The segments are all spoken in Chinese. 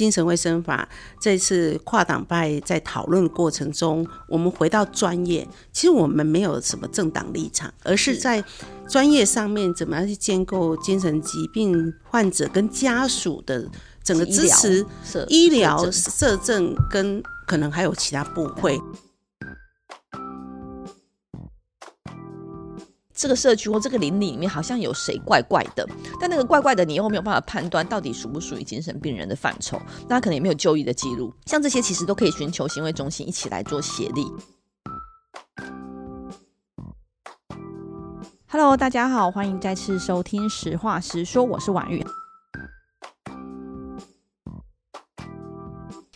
精神卫生法这次跨党派在讨论过程中，我们回到专业，其实我们没有什么政党立场，而是在专业上面怎么样去建构精神疾病患者跟家属的整个支持、医疗、社政跟可能还有其他部会。这个社区或这个邻里里面好像有谁怪怪的，但那个怪怪的你又没有办法判断到底属不属于精神病人的范畴，那可能也没有就医的记录，像这些其实都可以寻求行为中心一起来做协力。Hello，大家好，欢迎再次收听实话实说，我是婉玉。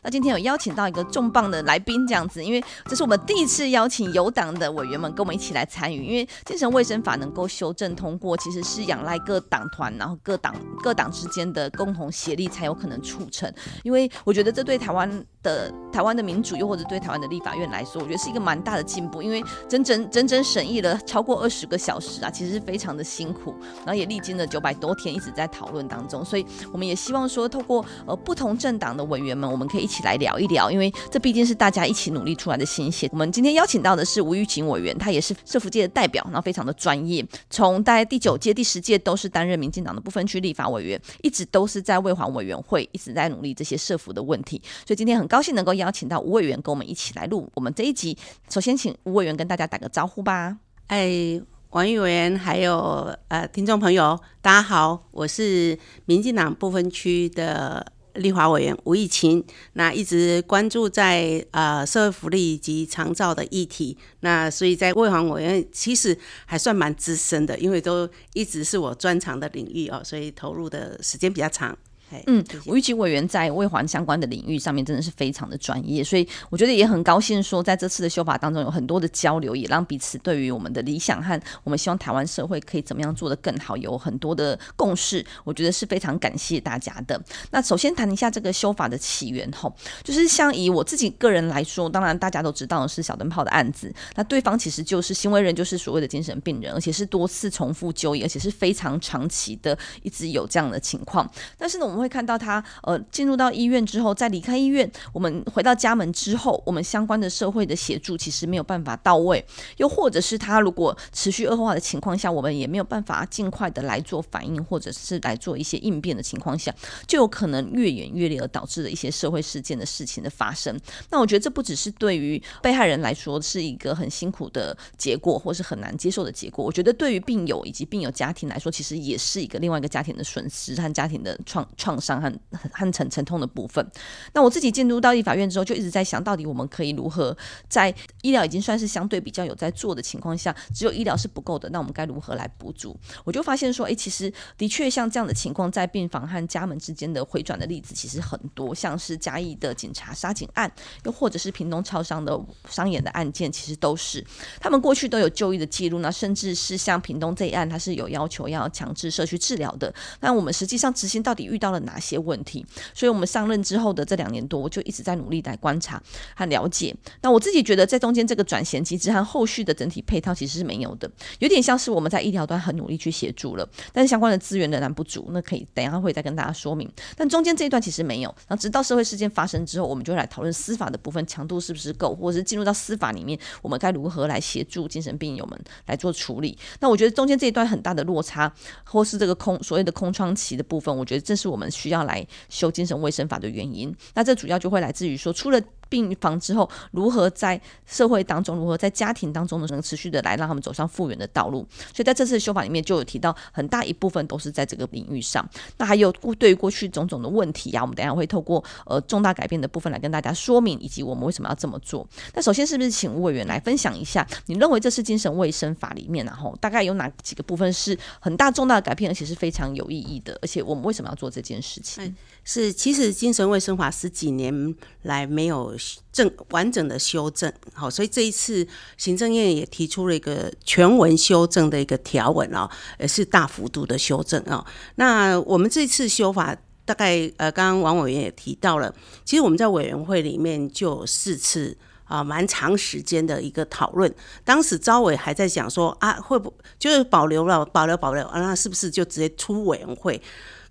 那今天有邀请到一个重磅的来宾，这样子，因为这是我们第一次邀请有党的委员们跟我们一起来参与。因为精神卫生法能够修正通过，其实是仰赖各党团，然后各党各党之间的共同协力才有可能促成。因为我觉得这对台湾的台湾的民主，又或者对台湾的立法院来说，我觉得是一个蛮大的进步。因为整整整整审议了超过二十个小时啊，其实是非常的辛苦，然后也历经了九百多天一直在讨论当中。所以我们也希望说，透过呃不同政党的委员们，我们可以一起。来聊一聊，因为这毕竟是大家一起努力出来的心血。我们今天邀请到的是吴玉琴委员，他也是社福界的代表，然后非常的专业。从大概第九届、第十届都是担任民进党的不分区立法委员，一直都是在卫环委员会一直在努力这些社福的问题。所以今天很高兴能够邀请到吴委员跟我们一起来录我们这一集。首先，请吴委员跟大家打个招呼吧。哎，王玉委员，还有呃听众朋友，大家好，我是民进党部分区的。立法委员吴玉琴，那一直关注在呃社会福利以及长照的议题，那所以在卫环委员其实还算蛮资深的，因为都一直是我专长的领域哦，所以投入的时间比较长。嗯，吴玉琴委员在卫环相关的领域上面真的是非常的专业，所以我觉得也很高兴说，在这次的修法当中有很多的交流，也让彼此对于我们的理想和我们希望台湾社会可以怎么样做得更好，有很多的共识。我觉得是非常感谢大家的。那首先谈一下这个修法的起源吼，就是像以我自己个人来说，当然大家都知道的是小灯泡的案子，那对方其实就是行为人，就是所谓的精神病人，而且是多次重复就医，而且是非常长期的一直有这样的情况。但是呢，我们会看到他呃进入到医院之后，再离开医院，我们回到家门之后，我们相关的社会的协助其实没有办法到位，又或者是他如果持续恶化的情况下，我们也没有办法尽快的来做反应，或者是来做一些应变的情况下，就有可能越演越烈，而导致了一些社会事件的事情的发生。那我觉得这不只是对于被害人来说是一个很辛苦的结果，或是很难接受的结果。我觉得对于病友以及病友家庭来说，其实也是一个另外一个家庭的损失和家庭的创创伤和。很沉沉痛的部分。那我自己进入到立法院之后，就一直在想到底我们可以如何在医疗已经算是相对比较有在做的情况下，只有医疗是不够的，那我们该如何来补足？我就发现说，哎，其实的确像这样的情况，在病房和家门之间的回转的例子其实很多，像是嘉义的警察杀警案，又或者是屏东超商的商演的案件，其实都是他们过去都有就医的记录，那甚至是像屏东这一案，它是有要求要强制社区治疗的。那我们实际上执行到底遇到哪些问题？所以，我们上任之后的这两年多，我就一直在努力来观察和了解。那我自己觉得，在中间这个转衔机制和后续的整体配套其实是没有的，有点像是我们在医疗端很努力去协助了，但是相关的资源仍然不足。那可以等一下会再跟大家说明。但中间这一段其实没有。然后直到社会事件发生之后，我们就来讨论司法的部分强度是不是够，或者是进入到司法里面，我们该如何来协助精神病友们来做处理。那我觉得中间这一段很大的落差，或是这个空所谓的空窗期的部分，我觉得这是我们需要来。修精神卫生法的原因，那这主要就会来自于说，除了病房之后，如何在社会当中，如何在家庭当中能持续的来让他们走上复原的道路。所以在这次修法里面，就有提到很大一部分都是在这个领域上。那还有对于过去种种的问题呀、啊，我们等下会透过呃重大改变的部分来跟大家说明，以及我们为什么要这么做。那首先是不是请吴委员来分享一下，你认为这次精神卫生法里面然、后大概有哪几个部分是很大重大的改变，而且是非常有意义的？而且我们为什么要做这件事情？是，其实精神卫生法十几年来没有正完整的修正，好，所以这一次行政院也提出了一个全文修正的一个条文哦，也是大幅度的修正哦。那我们这次修法大概呃，刚刚王委员也提到了，其实我们在委员会里面就有四次啊，蛮长时间的一个讨论。当时招委还在想说啊，会不就是保留了，保留保留啊，那是不是就直接出委员会？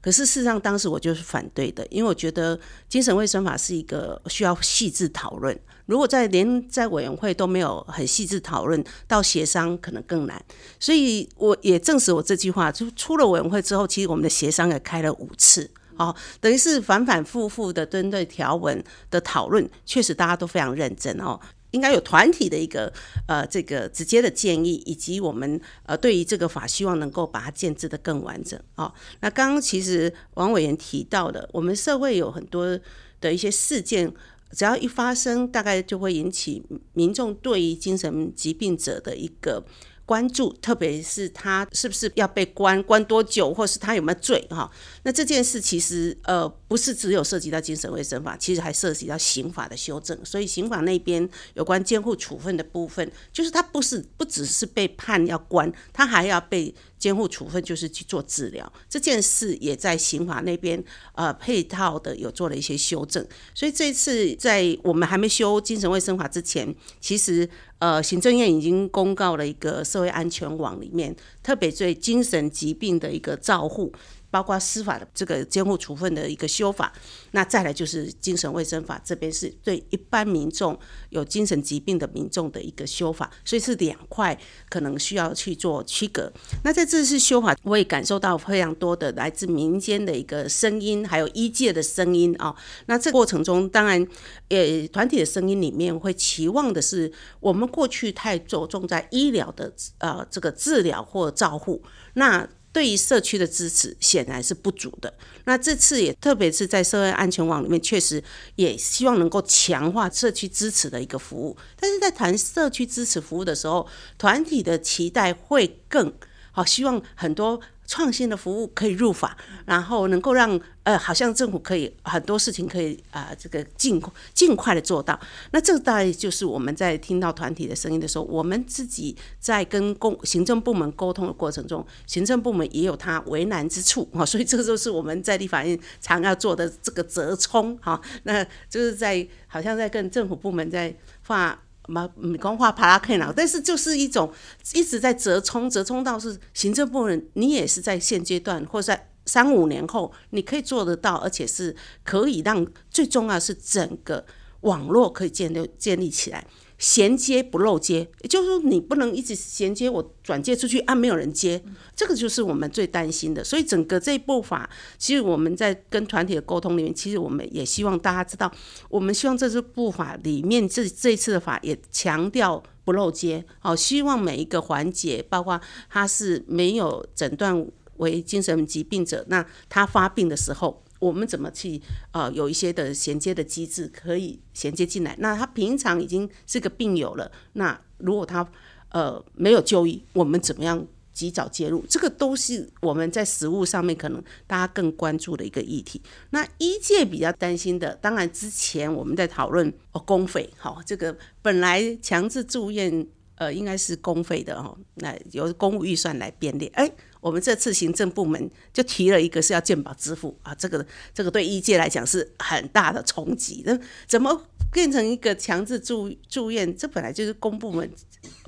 可是事实上，当时我就是反对的，因为我觉得精神卫生法是一个需要细致讨论。如果在连在委员会都没有很细致讨论，到协商可能更难。所以我也证实我这句话，就出了委员会之后，其实我们的协商也开了五次，哦，等于是反反复复的针对条文的讨论，确实大家都非常认真哦。应该有团体的一个呃这个直接的建议，以及我们呃对于这个法希望能够把它建制的更完整哦。那刚刚其实王委员提到的，我们社会有很多的一些事件，只要一发生，大概就会引起民众对于精神疾病者的一个。关注，特别是他是不是要被关，关多久，或是他有没有罪哈？那这件事其实呃不是只有涉及到精神卫生法，其实还涉及到刑法的修正。所以刑法那边有关监护处分的部分，就是他不是不只是被判要关，他还要被。监护处分就是去做治疗，这件事也在刑法那边呃配套的有做了一些修正，所以这次在我们还没修精神卫生法之前，其实呃行政院已经公告了一个社会安全网里面，特别对精神疾病的一个照护。包括司法的这个监护处分的一个修法，那再来就是精神卫生法这边是对一般民众有精神疾病的民众的一个修法，所以是两块可能需要去做区隔。那在这次修法，我也感受到非常多的来自民间的一个声音，还有医界的声音啊。那这过程中，当然，呃，团体的声音里面会期望的是，我们过去太着重在医疗的呃这个治疗或照护，那。对于社区的支持显然是不足的。那这次也特别是在社会安全网里面，确实也希望能够强化社区支持的一个服务。但是在谈社区支持服务的时候，团体的期待会更好，希望很多。创新的服务可以入法，然后能够让呃，好像政府可以很多事情可以啊、这个尽尽快的做到。那这大概就是我们在听到团体的声音的时候，我们自己在跟公行政部门沟通的过程中，行政部门也有他为难之处啊，所以这就是我们在立法院常要做的这个折冲哈。那就是在好像在跟政府部门在画。嘛，没讲话帕拉克脑，但是就是一种一直在折冲，折冲到是行政部门，你也是在现阶段或在三五年后，你可以做得到，而且是可以让最重要是整个网络可以建立建立起来。衔接不漏接，也就是说你不能一直衔接我转接出去啊，没有人接，这个就是我们最担心的。所以整个这一部法，其实我们在跟团体的沟通里面，其实我们也希望大家知道，我们希望这支部法里面这这一次的法也强调不漏接，好，希望每一个环节，包括他是没有诊断为精神疾病者，那他发病的时候。我们怎么去呃有一些的衔接的机制可以衔接进来？那他平常已经是个病友了，那如果他呃没有就医，我们怎么样及早介入？这个都是我们在实务上面可能大家更关注的一个议题。那医界比较担心的，当然之前我们在讨论哦公费，好，这个本来强制住院呃应该是公费的哦，那由公务预算来编列，哎。我们这次行政部门就提了一个是要健保支付啊，这个这个对医界来讲是很大的冲击。那怎么变成一个强制住住院？这本来就是公部门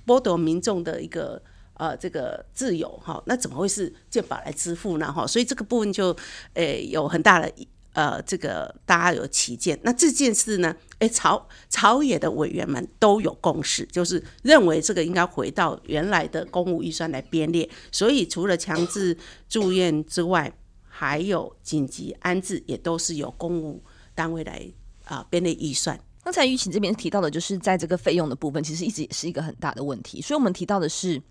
剥夺民众的一个呃这个自由哈，那怎么会是健保来支付呢？哈，所以这个部分就诶有很大的。呃，这个大家有歧见，那这件事呢，诶，朝朝野的委员们都有共识，就是认为这个应该回到原来的公务预算来编列。所以除了强制住院之外，还有紧急安置，也都是由公务单位来啊编列预算。刚才玉琴这边提到的，就是在这个费用的部分，其实一直也是一个很大的问题。所以我们提到的是。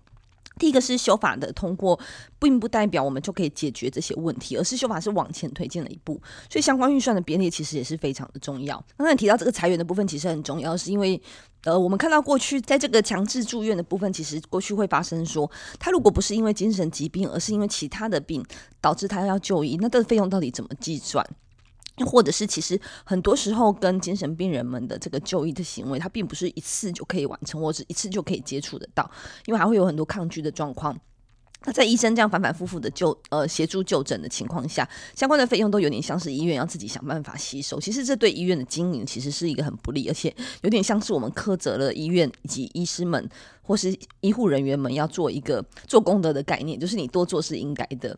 第一个是修法的通过，并不代表我们就可以解决这些问题，而是修法是往前推进了一步。所以相关预算的编列其实也是非常的重要。刚才提到这个裁员的部分，其实很重要，是因为呃，我们看到过去在这个强制住院的部分，其实过去会发生说，他如果不是因为精神疾病，而是因为其他的病导致他要就医，那这个费用到底怎么计算？或者是其实很多时候跟精神病人们的这个就医的行为，它并不是一次就可以完成，或者是一次就可以接触得到，因为还会有很多抗拒的状况。那在医生这样反反复复的就呃协助就诊的情况下，相关的费用都有点像是医院要自己想办法吸收。其实这对医院的经营其实是一个很不利，而且有点像是我们苛责了医院以及医师们或是医护人员们要做一个做功德的概念，就是你多做是应该的。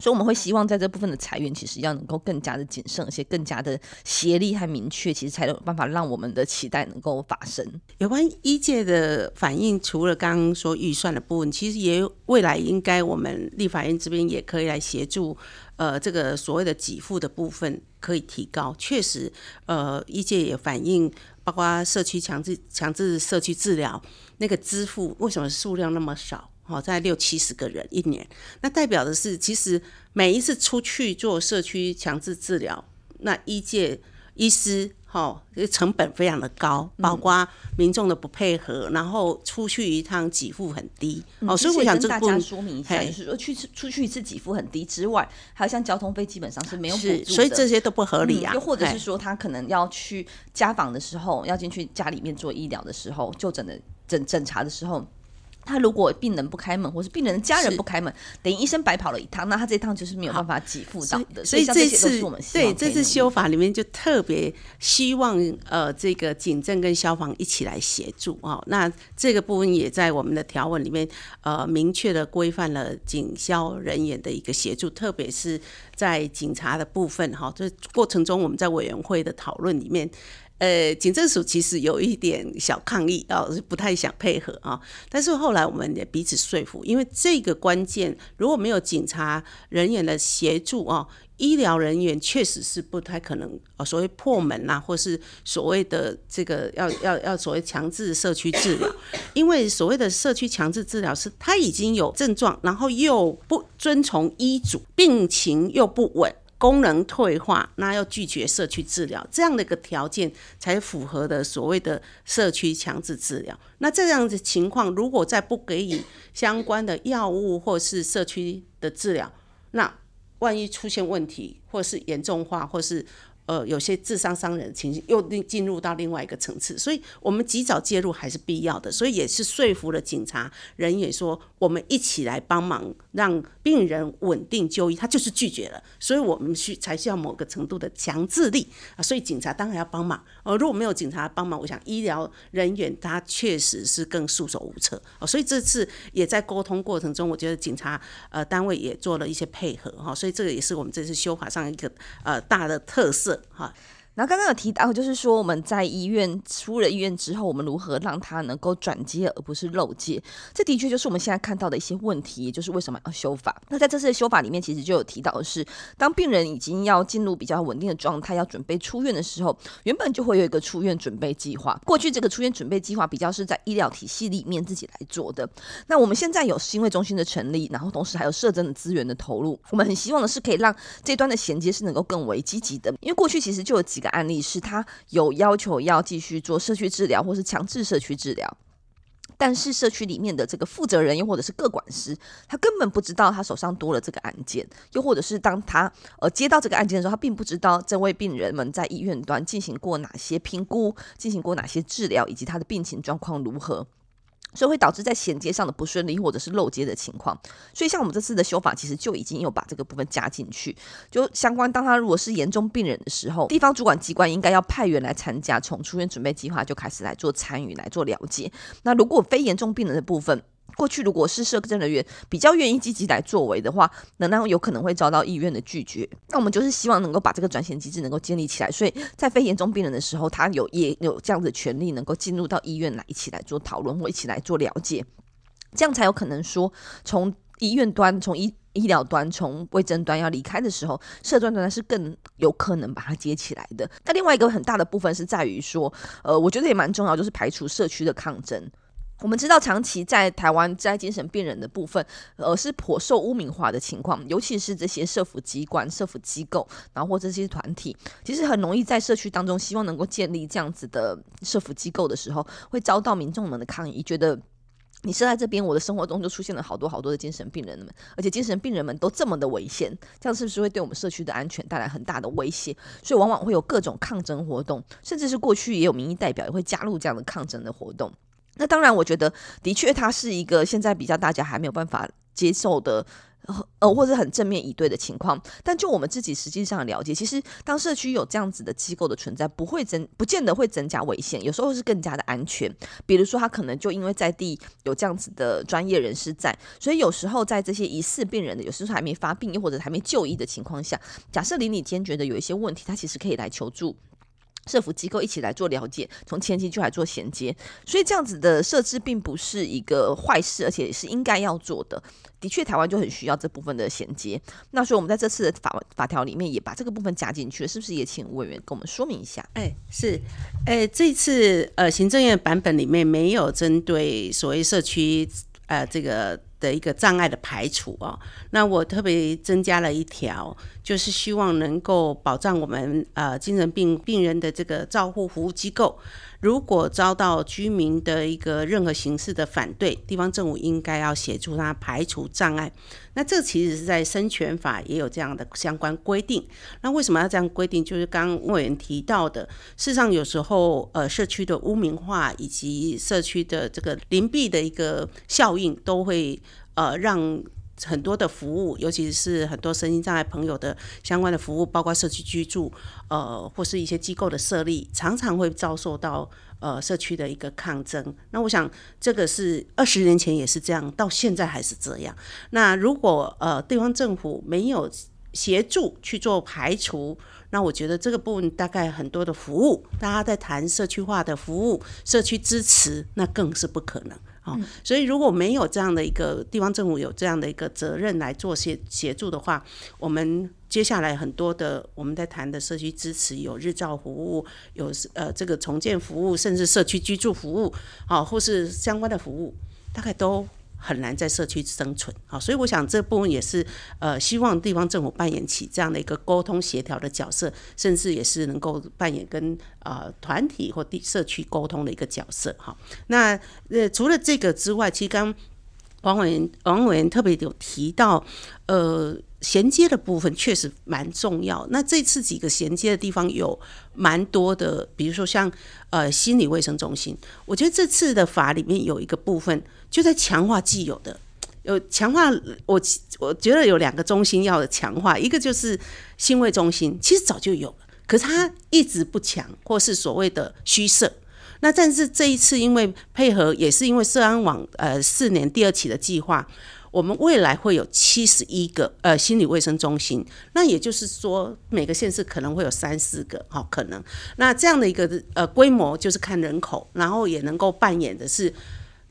所以我们会希望在这部分的裁员，其实要能够更加的谨慎，而且更加的协力和明确，其实才有办法让我们的期待能够发生。有关医界的反应，除了刚刚说预算的部分，其实也未来应该我们立法院这边也可以来协助，呃，这个所谓的给付的部分可以提高。确实，呃，医界也反映，包括社区强制强制社区治疗那个支付，为什么数量那么少？好，在六七十个人一年，那代表的是，其实每一次出去做社区强制治疗，那医界医师哈，成本非常的高，包括民众的不配合，然后出去一趟给付很低。哦、嗯，所以我想跟大家说明一下，就是说去出去一次给付很低之外，还有像交通费基本上是没有补助的，所以这些都不合理啊。又、嗯、或者是说，他可能要去家访的时候，要进去家里面做医疗的时候，就诊的诊诊查的时候。他如果病人不开门，或是病人的家人不开门，等于医生白跑了一趟，那他这一趟就是没有办法给付到的。所以，这次对这次修法里面就特别希望呃，这个警政跟消防一起来协助啊、哦。那这个部分也在我们的条文里面呃明确的规范了警消人员的一个协助，特别是在警察的部分哈。这、哦、过程中我们在委员会的讨论里面。呃，警政署其实有一点小抗议啊，是不太想配合啊。但是后来我们也彼此说服，因为这个关键如果没有警察人员的协助啊，医疗人员确实是不太可能啊，所谓破门呐，或是所谓的这个要要要所谓强制社区治疗，因为所谓的社区强制治疗是他已经有症状，然后又不遵从医嘱，病情又不稳。功能退化，那要拒绝社区治疗，这样的一个条件才符合的所谓的社区强制治疗。那这样的情况，如果再不给予相关的药物或是社区的治疗，那万一出现问题，或是严重化，或是。呃，有些自伤伤人的情形又进入到另外一个层次，所以我们及早介入还是必要的。所以也是说服了警察人员说，我们一起来帮忙，让病人稳定就医。他就是拒绝了，所以我们需才需要某个程度的强制力啊。所以警察当然要帮忙。呃，如果没有警察帮忙，我想医疗人员他确实是更束手无策。哦，所以这次也在沟通过程中，我觉得警察呃单位也做了一些配合哈。所以这个也是我们这次修法上一个呃大的特色。哈。然后刚刚有提到，就是说我们在医院出了医院之后，我们如何让它能够转接而不是漏接？这的确就是我们现在看到的一些问题，也就是为什么要修法。那在这次的修法里面，其实就有提到的是，当病人已经要进入比较稳定的状态，要准备出院的时候，原本就会有一个出院准备计划。过去这个出院准备计划比较是在医疗体系里面自己来做的。那我们现在有心卫中心的成立，然后同时还有社政的资源的投入，我们很希望的是可以让这端的衔接是能够更为积极的，因为过去其实就有几。个案例是他有要求要继续做社区治疗，或是强制社区治疗，但是社区里面的这个负责人又或者是各管师，他根本不知道他手上多了这个案件，又或者是当他呃接到这个案件的时候，他并不知道这位病人们在医院端进行过哪些评估，进行过哪些治疗，以及他的病情状况如何。所以会导致在衔接上的不顺利，或者是漏接的情况。所以像我们这次的修法，其实就已经有把这个部分加进去。就相关，当他如果是严重病人的时候，地方主管机关应该要派员来参加，从出院准备计划就开始来做参与，来做了解。那如果非严重病人的部分，过去如果是社政人员比较愿意积极来作为的话，那那有可能会遭到医院的拒绝。那我们就是希望能够把这个转衔机制能够建立起来，所以在非严重病人的时候，他有也有这样的权利，能够进入到医院来一起来做讨论或一起来做了解，这样才有可能说从医院端从医医疗端从卫生端要离开的时候，社专端是更有可能把它接起来的。那另外一个很大的部分是在于说，呃，我觉得也蛮重要，就是排除社区的抗争。我们知道，长期在台湾在精神病人的部分，呃，是颇受污名化的情况，尤其是这些社福机关、社福机构，然后或这些团体，其实很容易在社区当中，希望能够建立这样子的社福机构的时候，会遭到民众们的抗议，觉得你设在这边，我的生活中就出现了好多好多的精神病人们，而且精神病人们都这么的危险，这样是不是会对我们社区的安全带来很大的威胁？所以往往会有各种抗争活动，甚至是过去也有民意代表也会加入这样的抗争的活动。那当然，我觉得的确，它是一个现在比较大家还没有办法接受的，呃，或者很正面以对的情况。但就我们自己实际上了解，其实当社区有这样子的机构的存在，不会增，不见得会增加危险，有时候是更加的安全。比如说，他可能就因为在地有这样子的专业人士在，所以有时候在这些疑似病人的，有时候还没发病又或者还没就医的情况下，假设邻里间觉得有一些问题，他其实可以来求助。社福机构一起来做了解，从前期就来做衔接，所以这样子的设置并不是一个坏事，而且也是应该要做的。的确，台湾就很需要这部分的衔接。那所以我们在这次的法法条里面也把这个部分加进去了，是不是？也请吴委员跟我们说明一下。哎，是，哎，这次呃行政院版本里面没有针对所谓社区呃这个。的一个障碍的排除哦，那我特别增加了一条，就是希望能够保障我们呃精神病病人的这个照护服务机构。如果遭到居民的一个任何形式的反对，地方政府应该要协助他排除障碍。那这其实是在生权法也有这样的相关规定。那为什么要这样规定？就是刚刚委员提到的，事实上有时候呃社区的污名化以及社区的这个邻避的一个效应，都会呃让。很多的服务，尤其是很多身心障碍朋友的相关的服务，包括社区居住，呃，或是一些机构的设立，常常会遭受到呃社区的一个抗争。那我想，这个是二十年前也是这样，到现在还是这样。那如果呃地方政府没有协助去做排除，那我觉得这个部分大概很多的服务，大家在谈社区化的服务、社区支持，那更是不可能。好，所以如果没有这样的一个地方政府有这样的一个责任来做协协助的话，我们接下来很多的我们在谈的社区支持，有日照服务，有呃这个重建服务，甚至社区居住服务，好，或是相关的服务，大概都。很难在社区生存，啊，所以我想这部分也是呃，希望地方政府扮演起这样的一个沟通协调的角色，甚至也是能够扮演跟啊团体或地社区沟通的一个角色，哈。那呃，除了这个之外，其实刚王委员王委员特别有提到，呃。衔接的部分确实蛮重要。那这次几个衔接的地方有蛮多的，比如说像呃心理卫生中心，我觉得这次的法里面有一个部分就在强化既有的，有强化我我觉得有两个中心要强化，一个就是心卫中心，其实早就有了，可是它一直不强，或是所谓的虚设。那但是这一次因为配合，也是因为社安网呃四年第二期的计划。我们未来会有七十一个呃心理卫生中心，那也就是说每个县市可能会有三四个，好可能。那这样的一个呃规模就是看人口，然后也能够扮演的是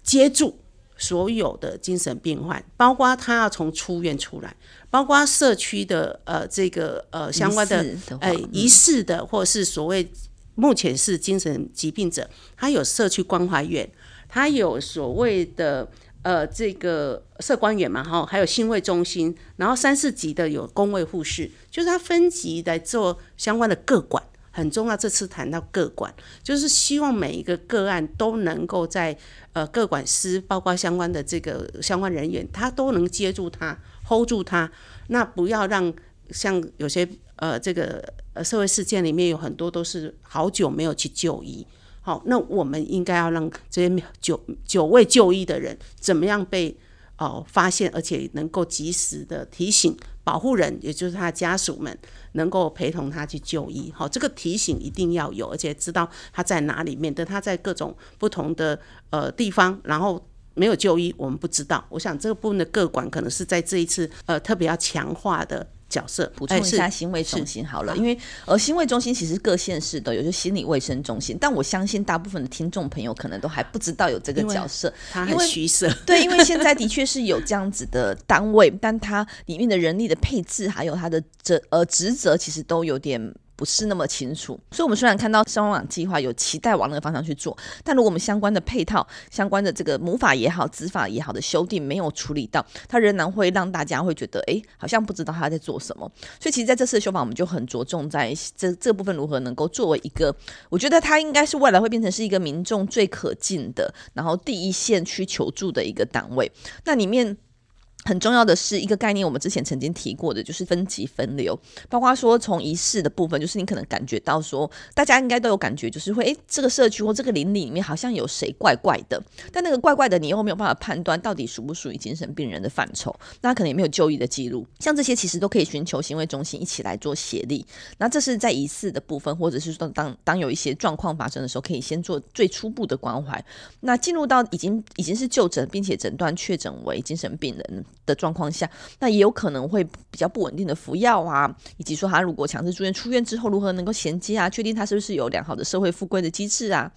接住所有的精神病患，包括他要从出院出来，包括社区的呃这个呃相关的呃疑似的或是所谓目前是精神疾病者，他有社区关怀院，他有所谓的。呃，这个社关员嘛，哈，还有心卫中心，然后三四级的有公卫护士，就是他分级来做相关的个管，很重要。这次谈到个管，就是希望每一个个案都能够在呃个管师，包括相关的这个相关人员，他都能接住他，hold 住他，那不要让像有些呃这个呃社会事件里面有很多都是好久没有去就医。好，那我们应该要让这些久久未就医的人怎么样被哦发现，而且能够及时的提醒保护人，也就是他的家属们，能够陪同他去就医。好，这个提醒一定要有，而且知道他在哪里，免得他在各种不同的呃地方，然后没有就医，我们不知道。我想这个部分的各管可能是在这一次呃特别要强化的角色。补充一下，行为中心好了，因为呃，行为中心其实各县市都有，就心理卫生中心，但我相信大部分的听众朋友可能都还不知道有这个角色，它很虚设。对，因为现在的确是有这样子的单位，但它里面的人力的配置还有它的这呃职责，其实都有点。不是那么清楚，所以，我们虽然看到双网计划有期待往那个方向去做，但如果我们相关的配套、相关的这个母法也好、子法也好的修订没有处理到，它仍然会让大家会觉得，哎，好像不知道他在做什么。所以，其实在这次的修法，我们就很着重在这这部分如何能够作为一个，我觉得它应该是未来会变成是一个民众最可近的，然后第一线去求助的一个单位。那里面。很重要的是一个概念，我们之前曾经提过的，就是分级分流，包括说从仪式的部分，就是你可能感觉到说，大家应该都有感觉，就是会诶，这个社区或这个邻里里面好像有谁怪怪的，但那个怪怪的，你又没有办法判断到底属不属于精神病人的范畴，那可能也没有就医的记录，像这些其实都可以寻求行为中心一起来做协力。那这是在仪式的部分，或者是说当当有一些状况发生的时候，可以先做最初步的关怀。那进入到已经已经是就诊，并且诊断确诊为精神病人。的状况下，那也有可能会比较不稳定的服药啊，以及说他如果强制住院，出院之后如何能够衔接啊，确定他是不是有良好的社会复归的机制啊。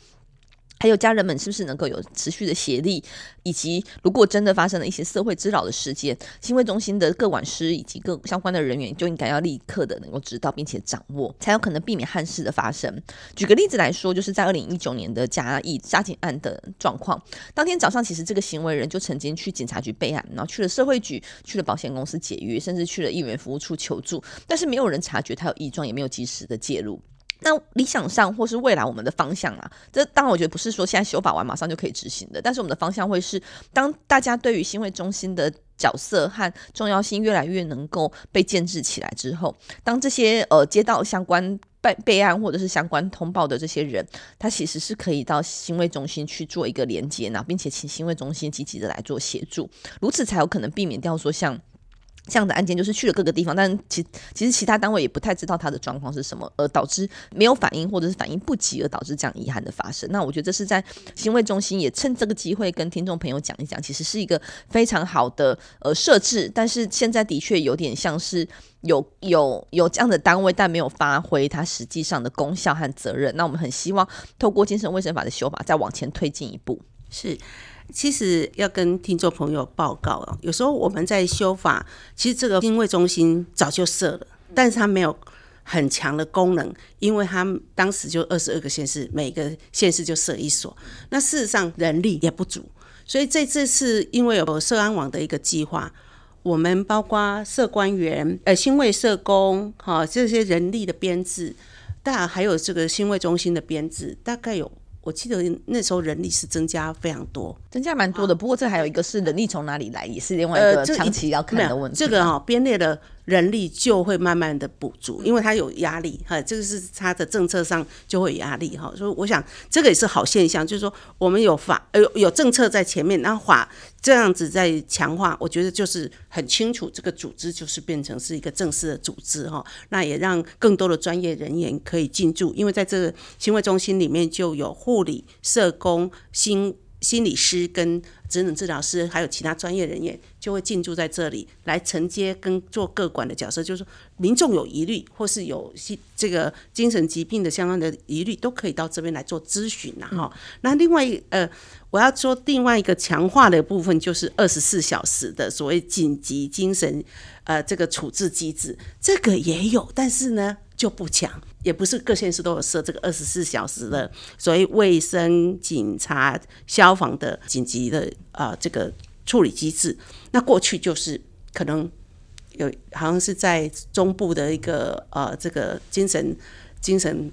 还有家人们是不是能够有持续的协力，以及如果真的发生了一些社会滋扰的事件，心卫中心的各管师以及各相关的人员就应该要立刻的能够知道并且掌握，才有可能避免憾事的发生。举个例子来说，就是在二零一九年的嘉义杀警案的状况，当天早上其实这个行为人就曾经去警察局备案，然后去了社会局，去了保险公司解约，甚至去了议员服务处求助，但是没有人察觉他有异状，也没有及时的介入。那理想上或是未来我们的方向啊，这当然我觉得不是说现在修法完马上就可以执行的，但是我们的方向会是，当大家对于新卫中心的角色和重要性越来越能够被建制起来之后，当这些呃接到相关备备案或者是相关通报的这些人，他其实是可以到新卫中心去做一个连接，呢并且请新卫中心积极的来做协助，如此才有可能避免掉说像。这样的案件就是去了各个地方，但其其实其他单位也不太知道他的状况是什么，而导致没有反应或者是反应不及，而导致这样遗憾的发生。那我觉得这是在行为中心也趁这个机会跟听众朋友讲一讲，其实是一个非常好的呃设置，但是现在的确有点像是有有有这样的单位，但没有发挥它实际上的功效和责任。那我们很希望透过精神卫生法的修法，再往前推进一步。是。其实要跟听众朋友报告啊，有时候我们在修法，其实这个心卫中心早就设了，但是它没有很强的功能，因为它当时就二十二个县市，每个县市就设一所，那事实上人力也不足，所以这次因为有社安网的一个计划，我们包括社官员、呃新卫社工，哈这些人力的编制，当然还有这个新卫中心的编制，大概有。我记得那时候人力是增加非常多，增加蛮多的。不过这还有一个是人力从哪里来，也是另外一个长期要看的问题。呃、这个哈、哦、编列了。人力就会慢慢的补足，因为他有压力哈，这个是他的政策上就会有压力哈，所以我想这个也是好现象，就是说我们有法有有政策在前面，然后法这样子在强化，我觉得就是很清楚，这个组织就是变成是一个正式的组织哈，那也让更多的专业人员可以进驻，因为在这个行为中心里面就有护理、社工、心心理师跟职能治疗师，还有其他专业人员就会进驻在这里来承接跟做各管的角色，就是说民众有疑虑或是有这个精神疾病的相关的疑虑，都可以到这边来做咨询呐哈。那另外呃，我要说另外一个强化的部分，就是二十四小时的所谓紧急精神呃这个处置机制，这个也有，但是呢。就不强，也不是各县市都有设这个二十四小时的所谓卫生、警察、消防的紧急的啊、这个处理机制。那过去就是可能有，好像是在中部的一个呃这个精神精神。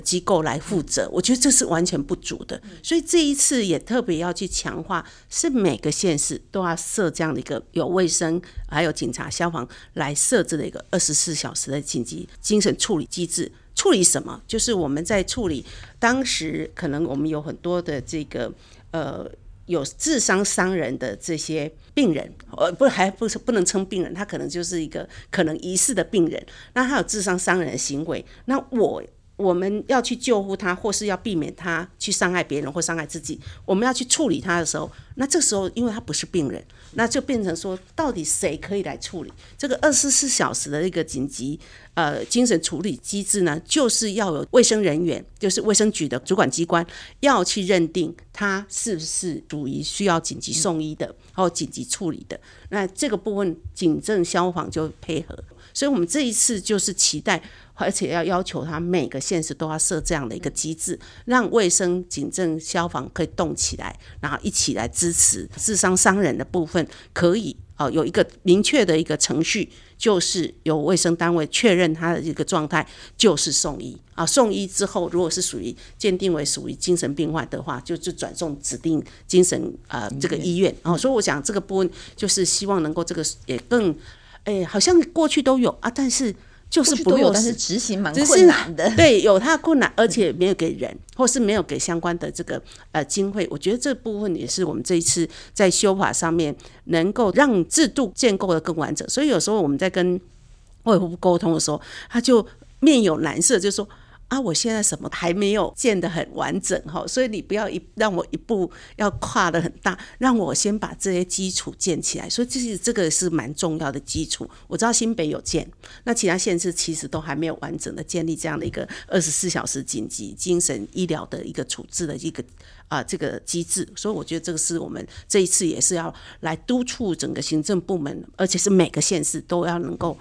机构来负责，我觉得这是完全不足的，所以这一次也特别要去强化，是每个县市都要设这样的一个有卫生、还有警察、消防来设置的一个二十四小时的紧急精神处理机制。处理什么？就是我们在处理当时可能我们有很多的这个呃有自伤伤人的这些病人，呃不还不是不能称病人，他可能就是一个可能疑似的病人，那他有自伤伤人的行为，那我。我们要去救护他，或是要避免他去伤害别人或伤害自己，我们要去处理他的时候，那这时候因为他不是病人，那就变成说，到底谁可以来处理这个二十四小时的一个紧急呃精神处理机制呢？就是要有卫生人员，就是卫生局的主管机关要去认定他是不是属于需要紧急送医的或紧急处理的。那这个部分，警政消防就配合。所以，我们这一次就是期待，而且要要求他每个县市都要设这样的一个机制，让卫生、警政、消防可以动起来，然后一起来支持自伤伤人的部分，可以哦有一个明确的一个程序，就是由卫生单位确认他的一个状态，就是送医啊。送医之后，如果是属于鉴定为属于精神病患的话，就就转送指定精神呃这个医院啊。所以，我想这个部分就是希望能够这个也更。哎、欸，好像过去都有啊，但是就是不有，但是执行蛮困难的。对，有它的困难，而且没有给人，或是没有给相关的这个呃经费。我觉得这部分也是我们这一次在修法上面能够让制度建构的更完整。所以有时候我们在跟外务部沟通的时候，他就面有难色，就说。啊，我现在什么还没有建得很完整哈，所以你不要一让我一步要跨得很大，让我先把这些基础建起来。所以这是这个是蛮重要的基础。我知道新北有建，那其他县市其实都还没有完整的建立这样的一个二十四小时紧急精神医疗的一个处置的一个啊这个机制。所以我觉得这个是我们这一次也是要来督促整个行政部门，而且是每个县市都要能够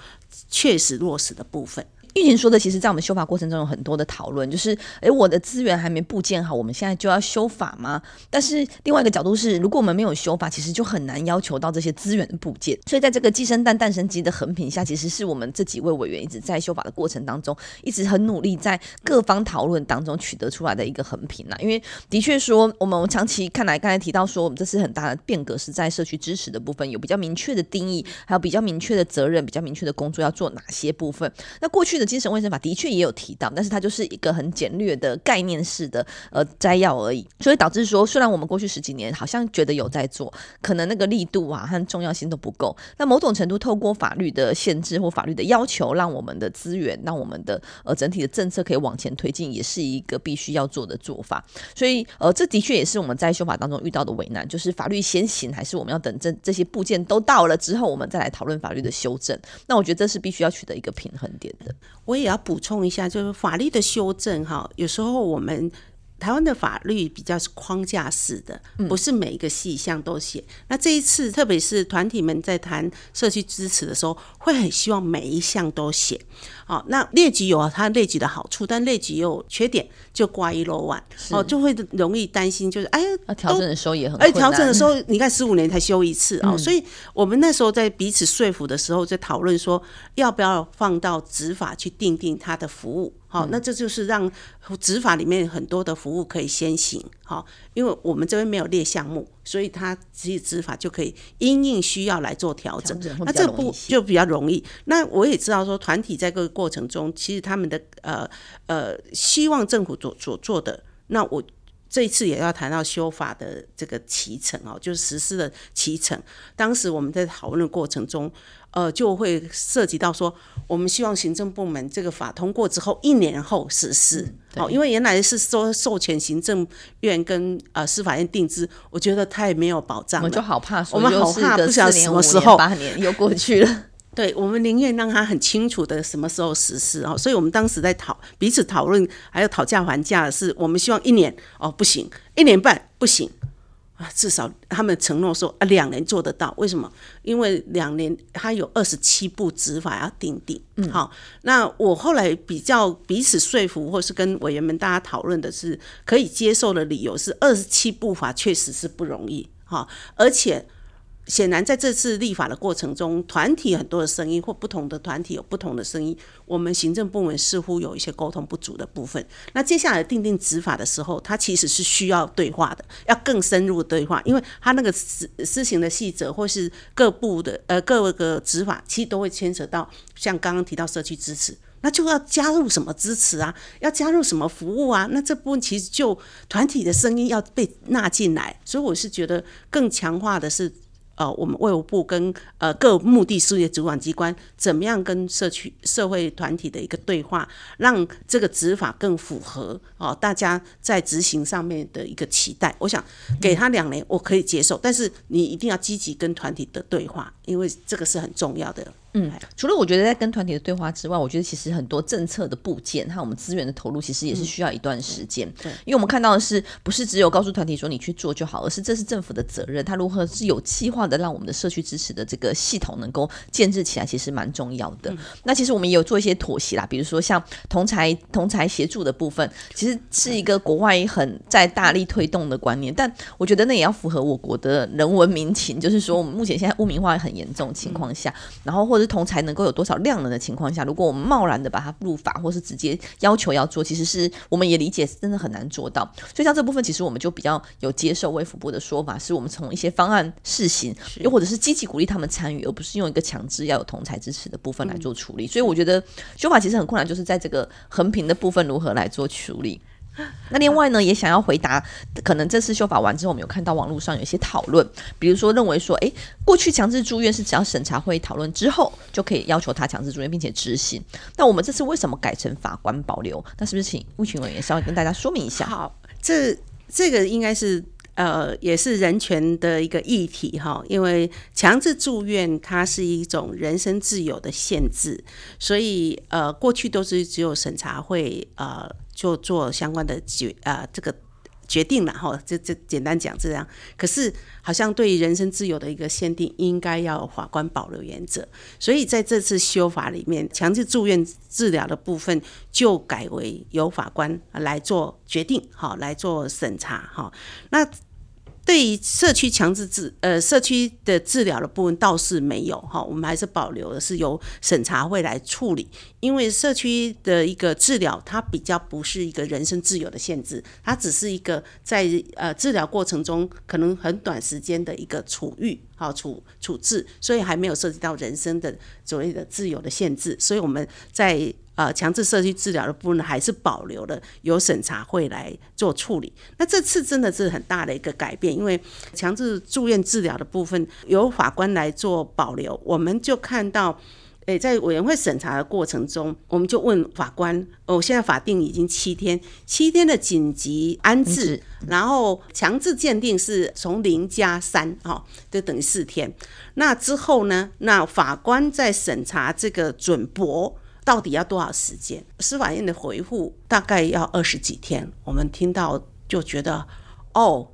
确实落实的部分。玉婷说的，其实，在我们修法过程中有很多的讨论，就是，哎，我的资源还没布建好，我们现在就要修法吗？但是另外一个角度是，如果我们没有修法，其实就很难要求到这些资源的布建。所以，在这个寄生蛋，诞生机的横平下，其实是我们这几位委员一直在修法的过程当中，一直很努力在各方讨论当中取得出来的一个横平啦。因为的确说，我们长期看来，刚才提到说，我们这次很大的变革是在社区支持的部分，有比较明确的定义，还有比较明确的责任，比较明确的工作要做哪些部分。那过去的精神卫生法的确。也有提到，但是它就是一个很简略的概念式的呃摘要而已，所以导致说，虽然我们过去十几年好像觉得有在做，可能那个力度啊和重要性都不够。那某种程度透过法律的限制或法律的要求，让我们的资源，让我们的呃整体的政策可以往前推进，也是一个必须要做的做法。所以呃，这的确也是我们在修法当中遇到的为难，就是法律先行，还是我们要等这这些部件都到了之后，我们再来讨论法律的修正？那我觉得这是必须要取得一个平衡点的。我也要补充。一下，就是法律的修正哈，有时候我们台湾的法律比较是框架式的，不是每一个细项都写。嗯、那这一次，特别是团体们在谈社区支持的时候，会很希望每一项都写。好，那列举有它列举的好处，但列举也有缺点，就挂一漏万哦，就会容易担心，就是哎呀，调整的时候也很，哎，调整的时候，你看十五年才修一次啊、嗯，所以我们那时候在彼此说服的时候，在讨论说要不要放到执法去定定它的服务。好，那这就是让执法里面很多的服务可以先行。好，因为我们这边没有列项目，所以它其实执法就可以因应需要来做调整。那这不就比较容易？那我也知道说，团体在各个过程中，其实他们的呃呃希望政府所所做的。那我这一次也要谈到修法的这个期程哦，就是实施的期程。当时我们在讨论的过程中。呃，就会涉及到说，我们希望行政部门这个法通过之后一年后实施，好、嗯，因为原来是说授权行政院跟呃司法院定制，我觉得太没有保障了，我们就好怕说，我们好怕不晓得什么时候。八年又过去了，对，我们宁愿让他很清楚的什么时候实施。哦，所以我们当时在讨彼此讨论，还有讨价还价的是，我们希望一年哦不行，一年半不行。至少他们承诺说啊，两年做得到。为什么？因为两年他有二十七部执法要定定。嗯，好。那我后来比较彼此说服，或是跟委员们大家讨论的是可以接受的理由是，二十七部法确实是不容易。哈，而且。显然，在这次立法的过程中，团体很多的声音或不同的团体有不同的声音，我们行政部门似乎有一些沟通不足的部分。那接下来订定执法的时候，它其实是需要对话的，要更深入对话，因为它那个施施行的细则或是各部的呃各个执法，其实都会牵扯到像刚刚提到社区支持，那就要加入什么支持啊，要加入什么服务啊，那这部分其实就团体的声音要被纳进来，所以我是觉得更强化的是。呃，我们卫务部跟呃各目的事业主管机关怎么样跟社区社会团体的一个对话，让这个执法更符合哦、大家在执行上面的一个期待。我想给他两年，我可以接受，但是你一定要积极跟团体的对话，因为这个是很重要的。嗯，除了我觉得在跟团体的对话之外，我觉得其实很多政策的部件和我们资源的投入，其实也是需要一段时间。对、嗯，因为我们看到的是，不是只有告诉团体说你去做就好，而是这是政府的责任。他如何是有计划的让我们的社区支持的这个系统能够建置起来，其实蛮重要的。嗯、那其实我们也有做一些妥协啦，比如说像同才同才协助的部分，其实是一个国外很在大力推动的观念，但我觉得那也要符合我国的人文民情，就是说我们目前现在污名化很严重情况下，然后或者是同才能够有多少量能的情况下，如果我们贸然的把它入法，或是直接要求要做，其实是我们也理解，真的很难做到。所以像这部分，其实我们就比较有接受卫福部的说法，是我们从一些方案试行，又或者是积极鼓励他们参与，而不是用一个强制要有同才支持的部分来做处理。所以我觉得修法其实很困难，就是在这个横平的部分如何来做处理。那另外呢，也想要回答，可能这次修法完之后，我们有看到网络上有一些讨论，比如说认为说，诶，过去强制住院是只要审查会讨论之后就可以要求他强制住院，并且执行。那我们这次为什么改成法官保留？那是不是请魏群委员稍微跟大家说明一下？好，这这个应该是呃，也是人权的一个议题哈，因为强制住院它是一种人身自由的限制，所以呃，过去都是只有审查会呃。就做相关的决啊，这个决定了哈，这这简单讲这样。可是好像对于人身自由的一个限定，应该要法官保留原则。所以在这次修法里面，强制住院治疗的部分就改为由法官来做决定，好，来做审查，哈。那对于社区强制治呃社区的治疗的部分倒是没有哈，我们还是保留的是由审查会来处理，因为社区的一个治疗它比较不是一个人身自由的限制，它只是一个在呃治疗过程中可能很短时间的一个处遇好处处置，所以还没有涉及到人身的所谓的自由的限制，所以我们在。呃，强制社区治疗的部分还是保留了由审查会来做处理。那这次真的是很大的一个改变，因为强制住院治疗的部分由法官来做保留，我们就看到，诶，在委员会审查的过程中，我们就问法官，哦，现在法定已经七天，七天的紧急安置，然后强制鉴定是从零加三，哈，就等于四天。那之后呢，那法官在审查这个准驳。到底要多少时间？司法院的回复大概要二十几天。我们听到就觉得，哦，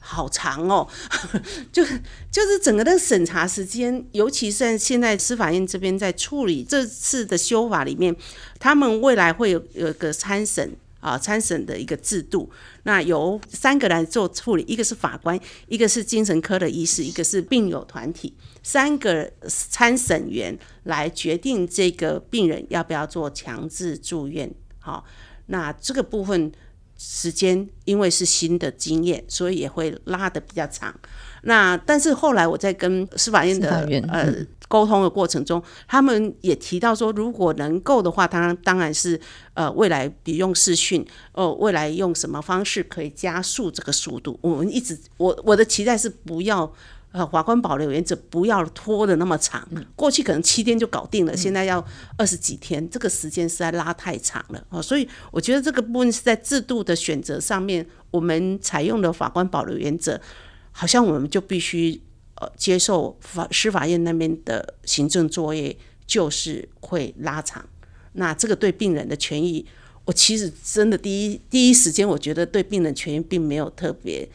好长哦，就就是整个的审查时间，尤其是现在司法院这边在处理这次的修法里面，他们未来会有有个参审啊，参审的一个制度。那由三个来做处理，一个是法官，一个是精神科的医师，一个是病友团体，三个参审员来决定这个病人要不要做强制住院。好，那这个部分时间因为是新的经验，所以也会拉得比较长。那但是后来我在跟司法院的呃沟通的过程中，他们也提到说，如果能够的话，当然当然是呃未来比用视讯，哦未来用什么方式可以加速这个速度。我们一直我我的期待是不要呃法官保留原则不要拖得那么长，过去可能七天就搞定了，现在要二十几天，这个时间实在拉太长了啊。所以我觉得这个部分是在制度的选择上面，我们采用了法官保留原则。好像我们就必须呃接受法司法院那边的行政作业，就是会拉长。那这个对病人的权益，我其实真的第一第一时间，我觉得对病人权益并没有特别